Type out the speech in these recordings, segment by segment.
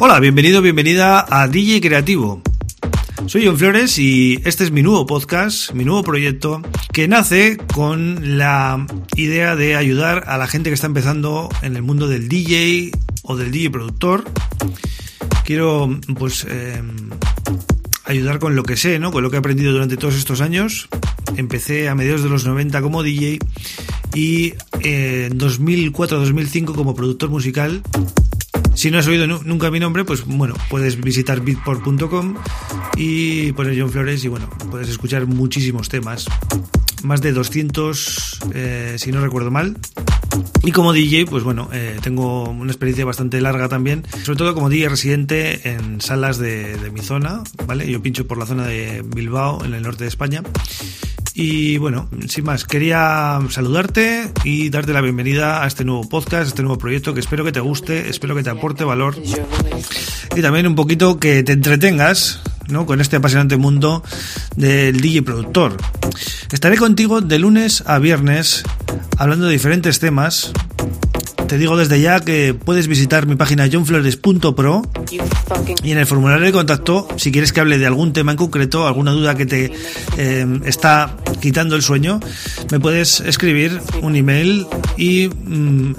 Hola, bienvenido, bienvenida a DJ Creativo. Soy John Flores y este es mi nuevo podcast, mi nuevo proyecto, que nace con la idea de ayudar a la gente que está empezando en el mundo del DJ o del DJ productor. Quiero, pues, eh, ayudar con lo que sé, ¿no? Con lo que he aprendido durante todos estos años. Empecé a mediados de los 90 como DJ y eh, en 2004-2005 como productor musical si no has oído nunca mi nombre, pues bueno, puedes visitar beatport.com y poner John Flores y bueno, puedes escuchar muchísimos temas. Más de 200, eh, si no recuerdo mal. Y como DJ, pues bueno, eh, tengo una experiencia bastante larga también, sobre todo como DJ residente en salas de, de mi zona, ¿vale? Yo pincho por la zona de Bilbao, en el norte de España. Y bueno, sin más, quería saludarte y darte la bienvenida a este nuevo podcast, a este nuevo proyecto que espero que te guste, espero que te aporte valor y también un poquito que te entretengas ¿no? con este apasionante mundo del DJ productor. Estaré contigo de lunes a viernes hablando de diferentes temas te digo desde ya que puedes visitar mi página johnflores.pro y en el formulario de contacto, si quieres que hable de algún tema en concreto, alguna duda que te eh, está quitando el sueño, me puedes escribir un email y mm,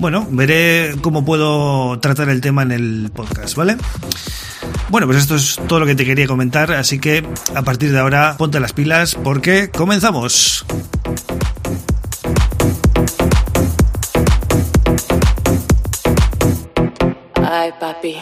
bueno, veré cómo puedo tratar el tema en el podcast, ¿vale? Bueno, pues esto es todo lo que te quería comentar, así que a partir de ahora ponte las pilas porque comenzamos. Bye, papi.